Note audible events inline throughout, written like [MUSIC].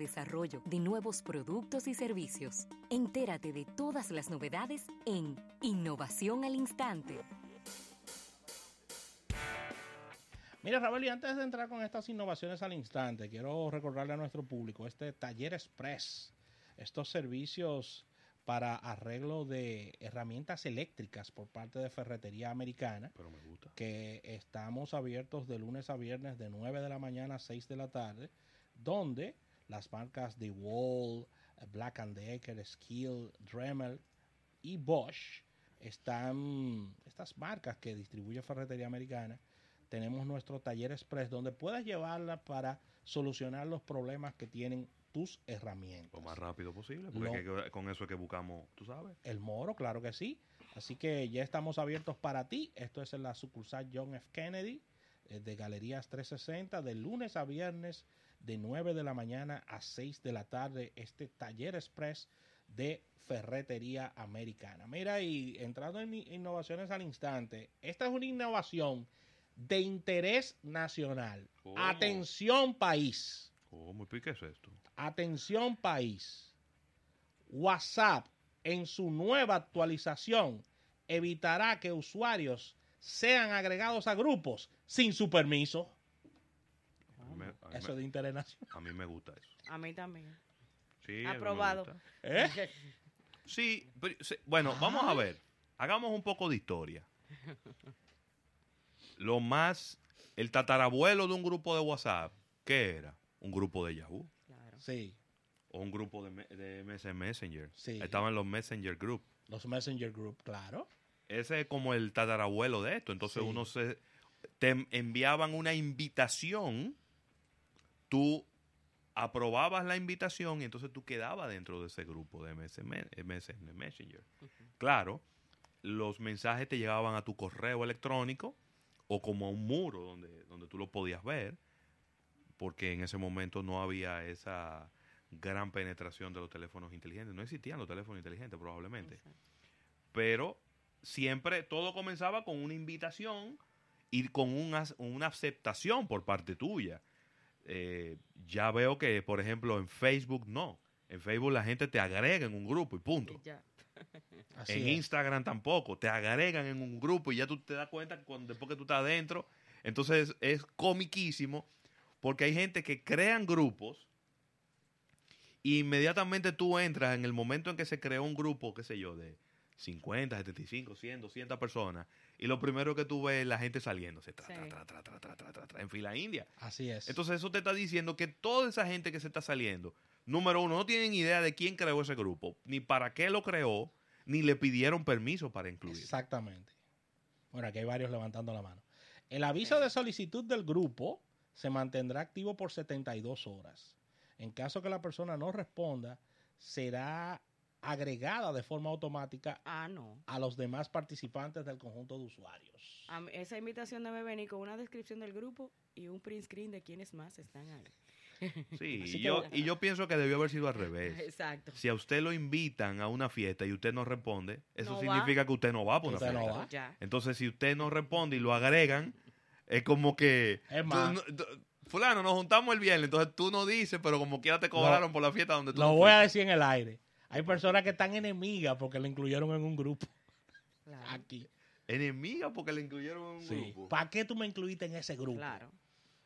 desarrollo de nuevos productos y servicios. Entérate de todas las novedades en Innovación al Instante. Mira, Raúl, y antes de entrar con estas innovaciones al instante, quiero recordarle a nuestro público este Taller Express, estos servicios para arreglo de herramientas eléctricas por parte de Ferretería Americana. Pero me gusta. Que estamos abiertos de lunes a viernes de 9 de la mañana a 6 de la tarde, donde las marcas de Wall, Black Decker, Skill, Dremel y Bosch están, estas marcas que distribuye Ferretería Americana, tenemos nuestro taller express donde puedas llevarla para solucionar los problemas que tienen tus herramientas. Lo más rápido posible, porque que, con eso es que buscamos, tú sabes. El moro, claro que sí. Así que ya estamos abiertos para ti. Esto es en la sucursal John F. Kennedy eh, de Galerías 360, de lunes a viernes, de 9 de la mañana a 6 de la tarde, este taller express de ferretería americana. Mira, y entrando en innovaciones al instante, esta es una innovación de interés nacional. Atención país. ¿Cómo? qué es esto? Atención país. WhatsApp en su nueva actualización evitará que usuarios sean agregados a grupos sin su permiso. Eso de interés nacional. A mí me gusta eso. A mí también. Sí, Aprobado. ¿Eh? Sí, bueno, vamos a ver. Hagamos un poco de historia lo más, el tatarabuelo de un grupo de WhatsApp, ¿qué era? Un grupo de Yahoo. Claro. Sí. O un grupo de, de MS Messenger. Sí. Estaban los Messenger Group. Los Messenger Group, claro. Ese es como el tatarabuelo de esto. Entonces uno se... Te enviaban una invitación, tú aprobabas la invitación y entonces tú quedabas dentro de ese grupo de MS, Messenger. Claro, los mensajes te llegaban a tu correo electrónico o como a un muro donde, donde tú lo podías ver, porque en ese momento no había esa gran penetración de los teléfonos inteligentes. No existían los teléfonos inteligentes probablemente. Pero siempre todo comenzaba con una invitación y con una, una aceptación por parte tuya. Eh, ya veo que, por ejemplo, en Facebook no. En Facebook la gente te agrega en un grupo y punto [LAUGHS] en Instagram tampoco. Te agregan en un grupo y ya tú te das cuenta cuando, después que tú estás adentro. Entonces es comiquísimo porque hay gente que crean grupos e inmediatamente tú entras en el momento en que se creó un grupo, qué sé yo, de 50, 75, 100, 200 personas y lo primero que tú ves es la gente saliéndose en fila india. Así es. Entonces eso te está diciendo que toda esa gente que se está saliendo, número uno, no tienen idea de quién creó ese grupo, ni para qué lo creó, ni le pidieron permiso para incluir. Exactamente. Bueno, aquí hay varios levantando la mano. El aviso de solicitud del grupo se mantendrá activo por 72 horas. En caso que la persona no responda, será agregada de forma automática ah, no. a los demás participantes del conjunto de usuarios. esa invitación debe venir con una descripción del grupo y un print screen de quiénes más están ahí. [LAUGHS] Sí, y yo, y yo pienso que debió haber sido al revés. Exacto. Si a usted lo invitan a una fiesta y usted no responde, eso significa que usted no va por una fiesta. Entonces, si usted no responde y lo agregan, es como que... Es más. fulano, nos juntamos el viernes, entonces tú no dices, pero como quiera te cobraron por la fiesta donde tú Lo voy a decir en el aire. Hay personas que están enemigas porque le incluyeron en un grupo. Aquí. Enemigas porque le incluyeron en un grupo. ¿Para qué tú me incluiste en ese grupo? Claro.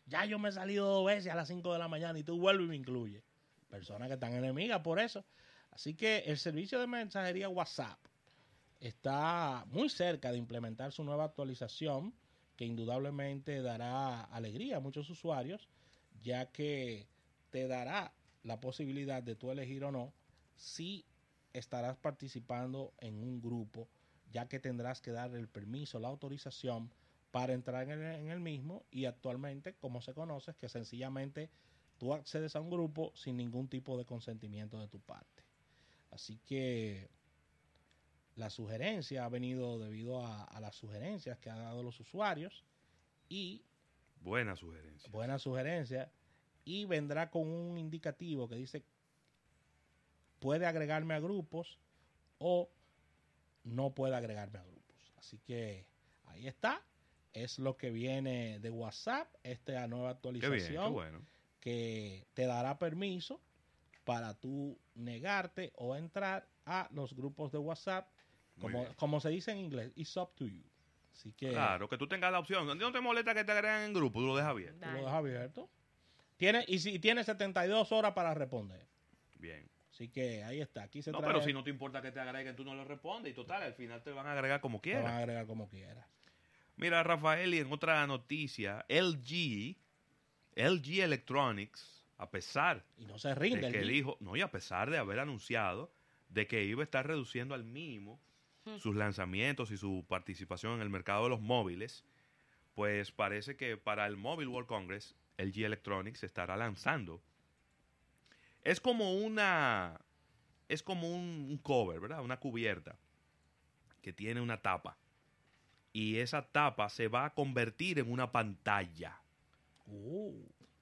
Ya yo me he salido dos veces a las 5 de la mañana y tú vuelves y me incluyes. Personas que están enemigas por eso. Así que el servicio de mensajería WhatsApp está muy cerca de implementar su nueva actualización que indudablemente dará alegría a muchos usuarios, ya que te dará la posibilidad de tú elegir o no si estarás participando en un grupo, ya que tendrás que dar el permiso, la autorización para entrar en el, mismo y actualmente, como se conoce, es que sencillamente tú accedes a un grupo sin ningún tipo de consentimiento de tu parte. Así que la sugerencia ha venido debido a, las sugerencias que han dado los usuarios y... Buena sugerencia. Buena sugerencia. Y vendrá con un indicativo que dice puede agregarme a grupos o no puede agregarme a grupos. Así que ahí está es lo que viene de WhatsApp, esta nueva actualización bueno. que te dará permiso para tú negarte o entrar a los grupos de WhatsApp, como, como se dice en inglés, it's up to you. Así que Claro, que tú tengas la opción. ¿No te molesta que te agreguen en grupo? Tú lo dejas bien. tú lo dejas abierto. Tiene, y si tiene 72 horas para responder. Bien. Así que ahí está. Aquí se No, trae- pero si no te importa que te agreguen, tú no le respondes. Y total, al final te van a agregar como te van a quieras. agregar como quieras. Mira, Rafael, y en otra noticia, LG, LG Electronics, a pesar Y no se rinde. de el que G. dijo, no, y a pesar de haber anunciado de que iba a estar reduciendo al mínimo sus lanzamientos y su participación en el mercado de los móviles, pues parece que para el Mobile World Congress, LG Electronics estará lanzando. Es como una, es como un, un cover, ¿verdad? Una cubierta que tiene una tapa. Y esa tapa se va a convertir en una pantalla. Uh,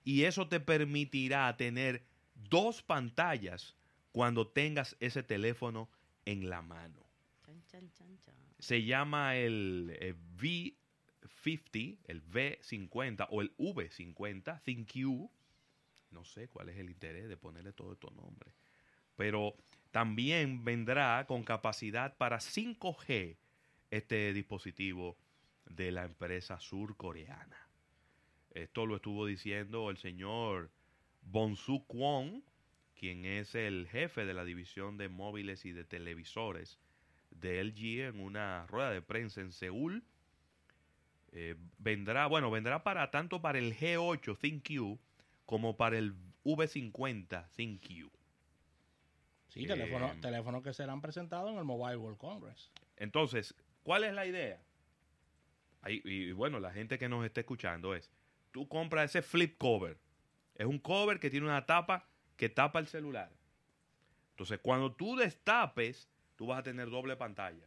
Y eso te permitirá tener dos pantallas cuando tengas ese teléfono en la mano. Chan, chan, chan, chan. Se llama el eh, V50, el V50 o el V50, ThinQ. No sé cuál es el interés de ponerle todos estos nombres. Pero también vendrá con capacidad para 5G este dispositivo de la empresa surcoreana. Esto lo estuvo diciendo el señor Bonsu Kwon, quien es el jefe de la división de móviles y de televisores de LG en una rueda de prensa en Seúl. Eh, vendrá, bueno, vendrá para tanto para el G8 ThinQ como para el V50 ThinQ. sí, Eh, teléfonos que serán presentados en el Mobile World Congress. Entonces, ¿cuál es la idea? Ahí- y bueno, la gente que nos está escuchando es, tú compras ese flip cover. Es un cover que tiene una tapa que tapa el celular. Entonces, cuando tú destapes, tú vas a tener doble pantalla.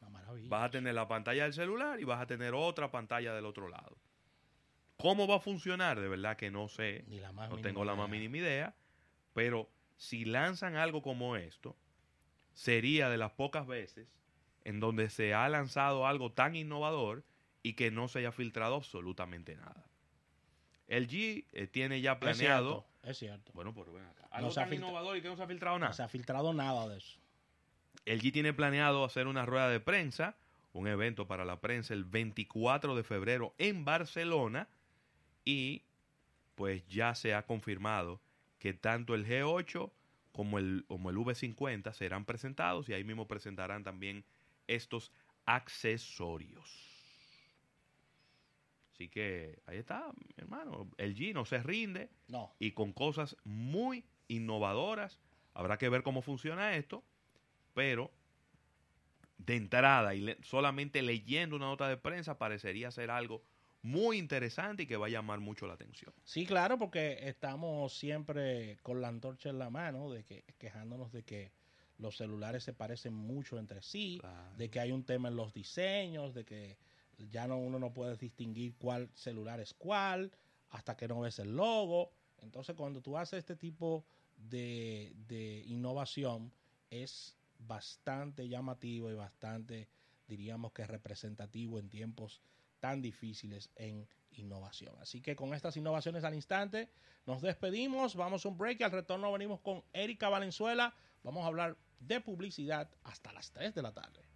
Una maravilla. Vas a tener la pantalla del celular y vas a tener otra pantalla del otro lado. ¿Cómo va a funcionar? De verdad que no sé. Ni la más No tengo la más idea. mínima idea. Pero si lanzan algo como esto, sería de las pocas veces en donde se ha lanzado algo tan innovador y que no se haya filtrado absolutamente nada. El G eh, tiene ya Es planeado. cierto, es cierto. Bueno, pues ven acá. Algo tan innovador y que no se ha filtrado nada. No se ha filtrado nada de eso. El G tiene planeado hacer una rueda de prensa, un evento para la prensa el 24 de febrero en Barcelona y pues ya se ha confirmado que tanto el G8 como el, como el V50 serán presentados y ahí mismo presentarán también estos accesorios. Así que ahí está, mi hermano. El G no se rinde No. y con cosas muy innovadoras. Habrá que ver cómo funciona esto, pero de entrada y le- solamente leyendo una nota de prensa parecería ser algo muy interesante y que va a llamar mucho la atención. Sí, claro, porque estamos siempre con la antorcha en la mano, de que quejándonos de que los celulares se parecen mucho entre sí, Claro. de que hay un tema en los diseños, de que ya no uno no puede distinguir cuál celular es cuál hasta que no ves el logo. Entonces, cuando tú haces este tipo de, de innovación, es bastante llamativo y bastante, diríamos que representativo en tiempos tan difíciles en innovación. Así que con estas innovaciones al instante, nos despedimos, vamos a un break y al retorno venimos con Erika Valenzuela. Vamos a hablar de publicidad hasta las 3 de la tarde.